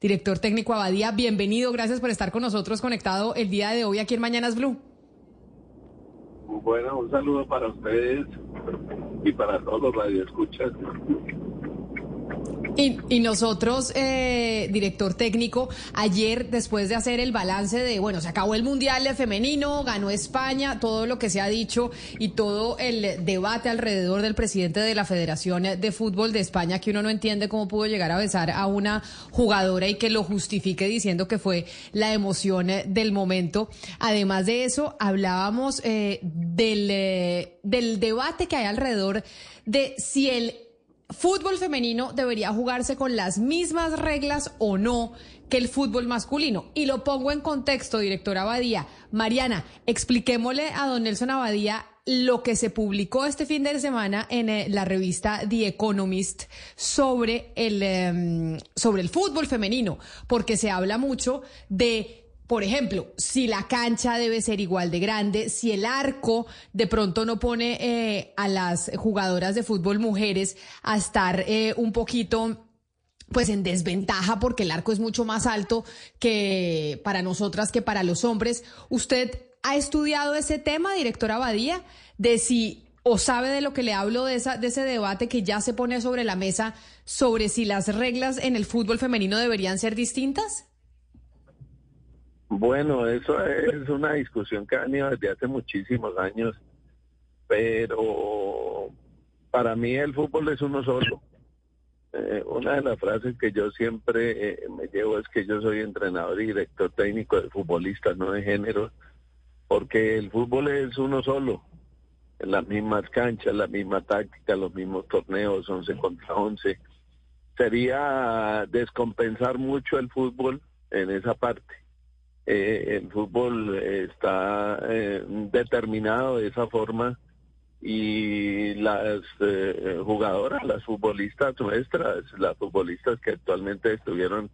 director técnico Abadía, bienvenido, gracias por estar con nosotros conectado el día de hoy aquí en Mañanas Blue. Bueno, un saludo para ustedes y para todos los radioescuchas. Y, nosotros, eh, director técnico, ayer después de hacer el balance de, bueno, se acabó el Mundial femenino, ganó España, todo lo que se ha dicho y todo el debate alrededor del presidente de la Federación de Fútbol de España, que uno no entiende cómo pudo llegar a besar a una jugadora y que lo justifique diciendo que fue la emoción del momento. Además de eso, hablábamos eh, del, eh, del debate que hay alrededor de si el fútbol femenino debería jugarse con las mismas reglas o no que el fútbol masculino. Y lo pongo en contexto, directora Abadía. Mariana, expliquémosle a don Nelson Abadía lo que se publicó este fin de semana en eh, la revista The Economist sobre el, em, sobre el fútbol femenino, porque se habla mucho de por ejemplo, si la cancha debe ser igual de grande, si el arco de pronto no pone eh, a las jugadoras de fútbol mujeres a estar eh, un poquito pues en desventaja porque el arco es mucho más alto que para nosotras que para los hombres. ¿Usted ha estudiado ese tema, directora Abadía, de si o sabe de lo que le hablo de, esa, de ese debate que ya se pone sobre la mesa sobre si las reglas en el fútbol femenino deberían ser distintas? Bueno, eso es una discusión que ha venido desde hace muchísimos años, pero para mí el fútbol es uno solo. Eh, una de las frases que yo siempre eh, me llevo es que yo soy entrenador y director técnico de futbolistas, no de género, porque el fútbol es uno solo, en las mismas canchas, la misma táctica, los mismos torneos, 11 contra 11. Sería descompensar mucho el fútbol en esa parte eh, el fútbol está eh, determinado de esa forma y las eh, jugadoras, las futbolistas nuestras, las futbolistas que actualmente estuvieron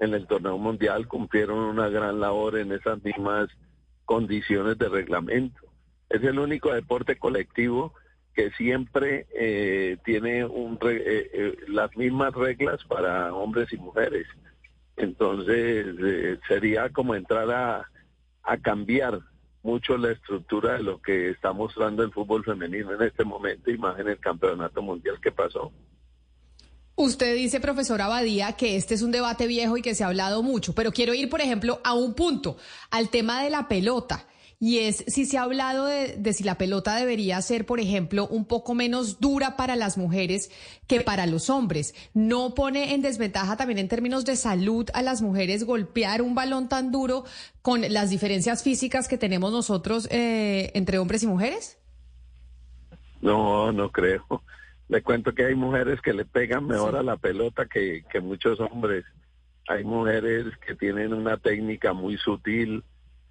en el torneo mundial cumplieron una gran labor en esas mismas condiciones de reglamento. Es el único deporte colectivo que siempre tiene un las mismas reglas para hombres y mujeres. Entonces eh, sería como entrar a, cambiar mucho la estructura de lo que está mostrando el fútbol femenino en este momento y más en el campeonato mundial que pasó. Usted dice, profesor Abadía, que este es un debate viejo y que se ha hablado mucho, pero quiero ir, por ejemplo, a un punto, al tema de la pelota y es si se ha hablado de, si la pelota debería ser, por ejemplo, un poco menos dura para las mujeres que para los hombres. ¿No pone en desventaja también en términos de salud a las mujeres golpear un balón tan duro con las diferencias físicas que tenemos nosotros eh, entre hombres y mujeres? No, no creo. Le cuento que hay mujeres que le pegan mejor a la pelota que, que muchos hombres. Hay mujeres que tienen una técnica muy sutil,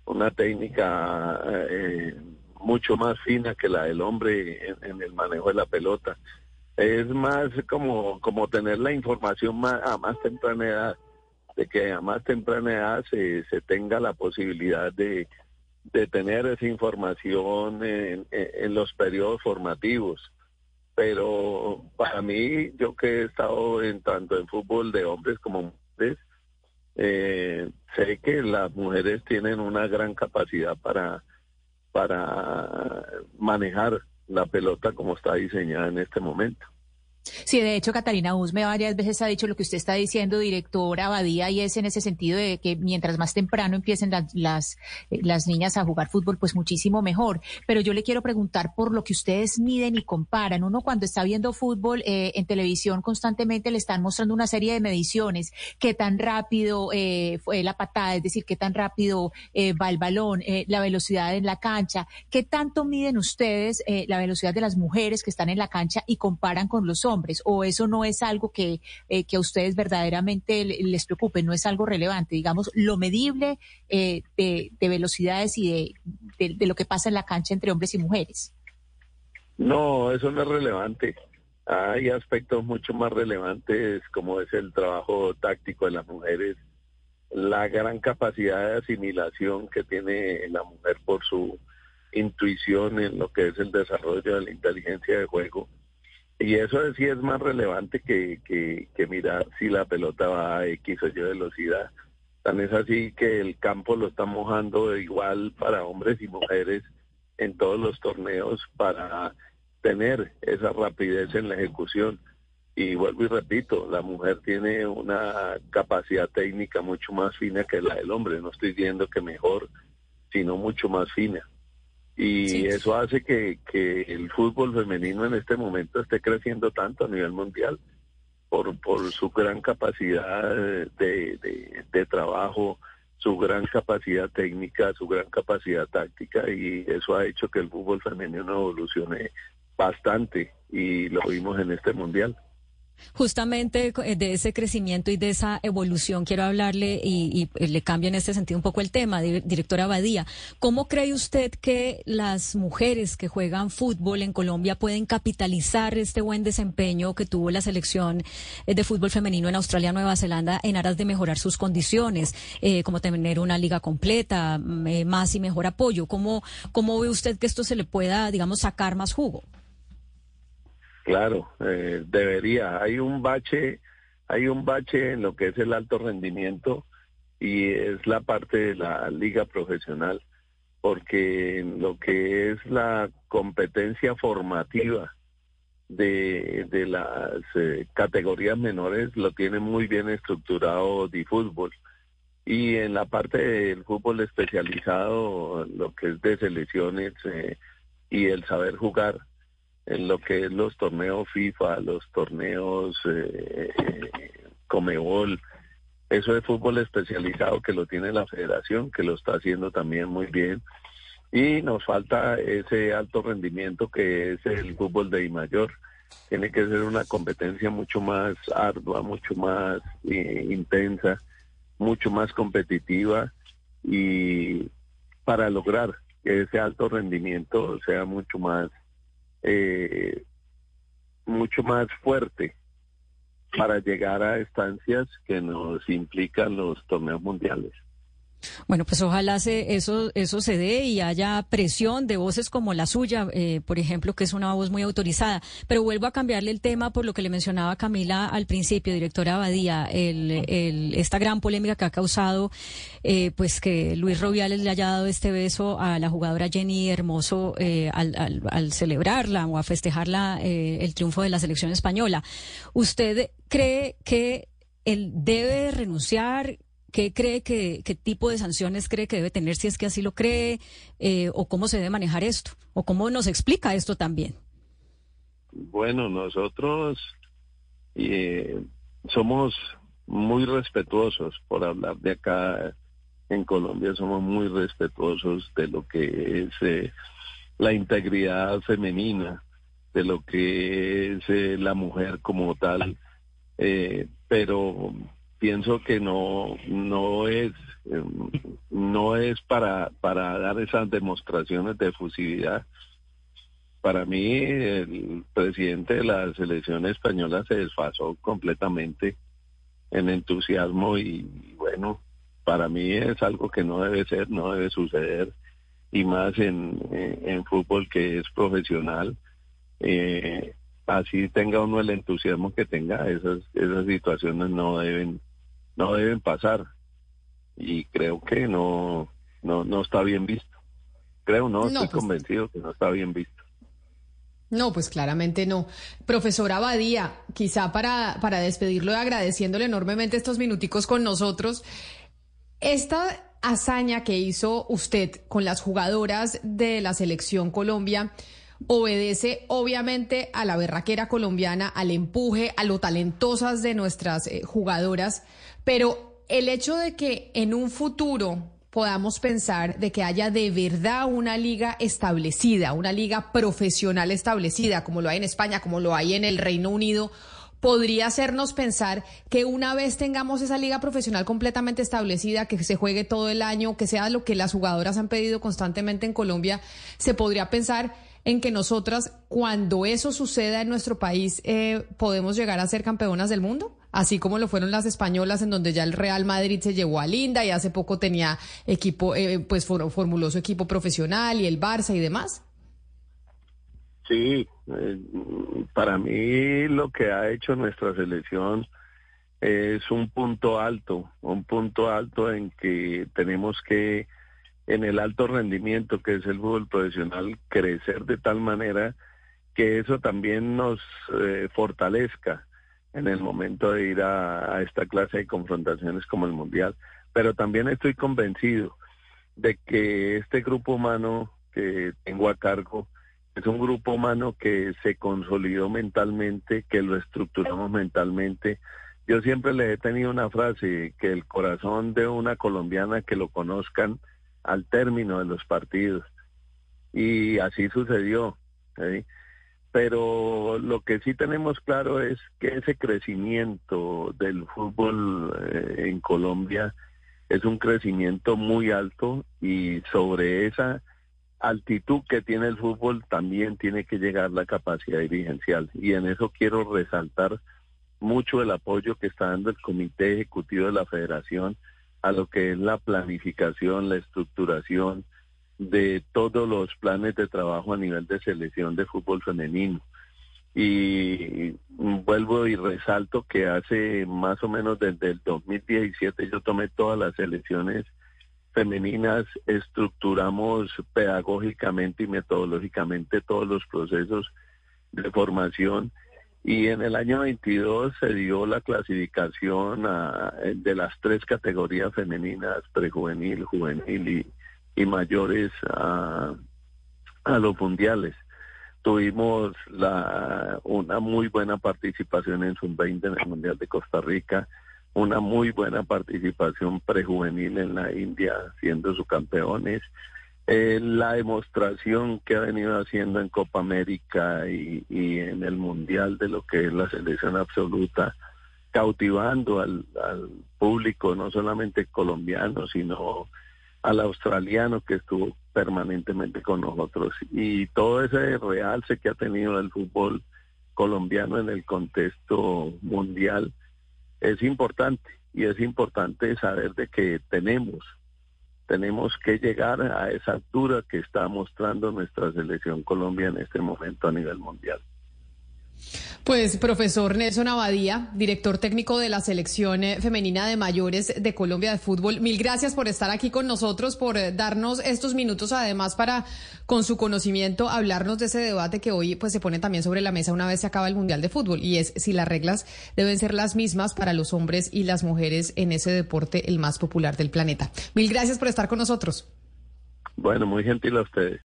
una técnica eh, mucho más fina que la del hombre en, el manejo de la pelota. Es más como, como tener la información a más temprana edad, de que a más temprana edad se, se tenga la posibilidad de, de tener esa información en, en, los periodos formativos. Pero para mí, yo que he estado en tanto en fútbol de hombres como mujeres, eh, sé que las mujeres tienen una gran capacidad para, para manejar la pelota como está diseñada en este momento. Sí, de hecho, Catalina Usme varias veces ha dicho lo que usted está diciendo, directora Abadía, y es en ese sentido de que mientras más temprano empiecen las, las, eh, las, niñas a jugar fútbol, pues muchísimo mejor. Pero yo le quiero preguntar por lo que ustedes miden y comparan. Uno cuando está viendo fútbol eh, en televisión constantemente le están mostrando una serie de mediciones, qué tan rápido eh, fue la patada, es decir, qué tan rápido eh, va el balón, eh, la velocidad en la cancha, qué tanto miden ustedes eh, la velocidad de las mujeres que están en la cancha y comparan con los hombres o eso no es algo que, eh, que a ustedes verdaderamente les preocupe, no es algo relevante, digamos, lo medible eh, de, velocidades y de, de, lo que pasa en la cancha entre hombres y mujeres. No, eso no es relevante. Hay aspectos mucho más relevantes como es el trabajo táctico de las mujeres, la gran capacidad de asimilación que tiene la mujer por su intuición en lo que es el desarrollo de la inteligencia de juego y eso sí es más relevante que, que, mirar si la pelota va a X o Y velocidad. Tan es así que el campo lo está mojando igual para hombres y mujeres en todos los torneos para tener esa rapidez en la ejecución. Y vuelvo y repito, la mujer tiene una capacidad técnica mucho más fina que la del hombre. No estoy diciendo que mejor, sino mucho más fina. Y eso hace que, que el fútbol femenino en este momento esté creciendo tanto a nivel mundial por, por su gran capacidad de, de, trabajo, su gran capacidad técnica, su gran capacidad táctica y eso ha hecho que el fútbol femenino evolucione bastante y lo vimos en este mundial. Justamente eh, de ese crecimiento y de esa evolución quiero hablarle y, eh, le cambio en este sentido un poco el tema, directora Abadía. ¿Cómo cree usted que las mujeres que juegan fútbol en Colombia pueden capitalizar este buen desempeño que tuvo la selección eh, de fútbol femenino en Australia, Nueva Zelanda, en aras de mejorar sus condiciones, como tener una liga completa, más y mejor apoyo? ¿Cómo, ¿Cómo ve usted que esto se le pueda, digamos, sacar más jugo? Claro, eh, debería. Hay un bache, hay un bache en lo que es el alto rendimiento y es la parte de la liga profesional, porque lo que es la competencia formativa de, de las eh, categorías menores lo tiene muy bien estructurado de fútbol. Y en la parte del fútbol especializado, lo que es de selecciones eh, y el saber jugar, en lo que es los torneos FIFA, los torneos eh, Comebol, eso de fútbol especializado que lo tiene la federación, que lo está haciendo también muy bien. Y nos falta ese alto rendimiento que es el fútbol de I mayor. Tiene que ser una competencia mucho más ardua, mucho más eh, intensa, mucho más competitiva y para lograr que ese alto rendimiento sea mucho más eh, mucho más fuerte para llegar a estancias que nos implican los torneos mundiales. Bueno, pues ojalá se, eso, eso se dé y haya presión de voces como la suya, eh, por ejemplo, que es una voz muy autorizada. Pero vuelvo a cambiarle el tema por lo que le mencionaba Camila al principio, directora Abadía, el, esta gran polémica que ha causado, eh, pues que Luis Robiales le haya dado este beso a la jugadora Jenny Hermoso eh, al, al, al, celebrarla o a festejarla el triunfo de la selección española. ¿Usted cree que él debe renunciar? ¿Qué cree que, qué tipo de sanciones cree que debe tener si es que así lo cree? Eh, ¿O cómo se debe manejar esto? ¿O cómo nos explica esto también? Bueno, nosotros eh, somos muy respetuosos por hablar de acá en Colombia, somos muy respetuosos de lo que es eh, la integridad femenina, de lo que es la mujer como tal, pero pienso que no no es em, no es para para dar esas demostraciones de efusividad. Para mí el presidente de la selección española se desfasó completamente en entusiasmo y, bueno para mí es algo que no debe ser no debe suceder y más en, en, fútbol que es profesional. Eh, así tenga uno el entusiasmo que tenga esas esas situaciones no deben no deben pasar y creo que no no no está bien visto. Creo, no, estoy pues convencido que no está bien visto. No, pues claramente no. Profesor Abadía, quizá para, para despedirlo y agradeciéndole enormemente estos minuticos con nosotros, esta hazaña que hizo usted con las jugadoras de la selección Colombia, obedece obviamente a la berraquera colombiana, al empuje, a lo talentosas de nuestras eh, jugadoras, pero el hecho de que en un futuro podamos pensar de que haya de verdad una liga establecida, una liga profesional establecida, como lo hay en España, como lo hay en el Reino Unido, podría hacernos pensar que una vez tengamos esa liga profesional completamente establecida, que se juegue todo el año, que sea lo que las jugadoras han pedido constantemente en Colombia, se podría pensar en que nosotras, cuando eso suceda en nuestro país, eh, podemos llegar a ser campeonas del mundo? Así como lo fueron las españolas, en donde ya el Real Madrid se llevó a Linda y hace poco tenía equipo, eh, pues formuló su equipo profesional y el Barça y demás. Sí, eh, para mí lo que ha hecho nuestra selección es un punto alto, un punto alto en que tenemos que, en el alto rendimiento que es el fútbol profesional, crecer de tal manera que eso también nos eh, fortalezca en el momento de ir a, esta clase de confrontaciones como el Mundial. Pero también estoy convencido de que este grupo humano que tengo a cargo es un grupo humano que se consolidó mentalmente, que lo estructuramos mentalmente. Yo siempre le he tenido una frase, que el corazón de una colombiana que lo conozcan al término de los partidos. Y así sucedió. Pero lo que sí tenemos claro es que ese crecimiento del fútbol eh, en Colombia es un crecimiento muy alto y sobre esa altitud que tiene el fútbol también tiene que llegar la capacidad dirigencial. Y en eso quiero resaltar mucho el apoyo que está dando el Comité Ejecutivo de la Federación a lo que es la planificación, la estructuración de todos los planes de trabajo a nivel de selección de fútbol femenino. Y vuelvo y resalto que hace más o menos desde el 2017 yo tomé todas las selecciones femeninas estructuramos pedagógicamente y metodológicamente todos los procesos de formación y en el año 22 se dio la clasificación de las tres categorías femeninas, prejuvenil, juvenil y, mayores a, a, los mundiales. Tuvimos la, una muy buena participación en Sub-20 en el Mundial de Costa Rica una muy buena participación prejuvenil en la India, siendo su campeones. Eh, la demostración que ha venido haciendo en Copa América y, en el Mundial de lo que es la selección absoluta, cautivando al, público, no solamente colombiano, sino al australiano que estuvo permanentemente con nosotros. Y todo ese realce que ha tenido el fútbol colombiano en el contexto mundial es importante y es importante saber de que tenemos tenemos que llegar a esa altura que está mostrando nuestra selección Colombia en este momento a nivel mundial. Pues profesor Nelson Abadía, director técnico de la selección eh, femenina de mayores de Colombia de fútbol, mil gracias por estar aquí con nosotros, por eh, darnos estos minutos además para con su conocimiento hablarnos de ese debate que hoy pues se pone también sobre la mesa una vez se acaba el Mundial de Fútbol y es si las reglas deben ser las mismas para los hombres y las mujeres en ese deporte el más popular del planeta. Mil gracias por estar con nosotros. Bueno, muy gentil a ustedes.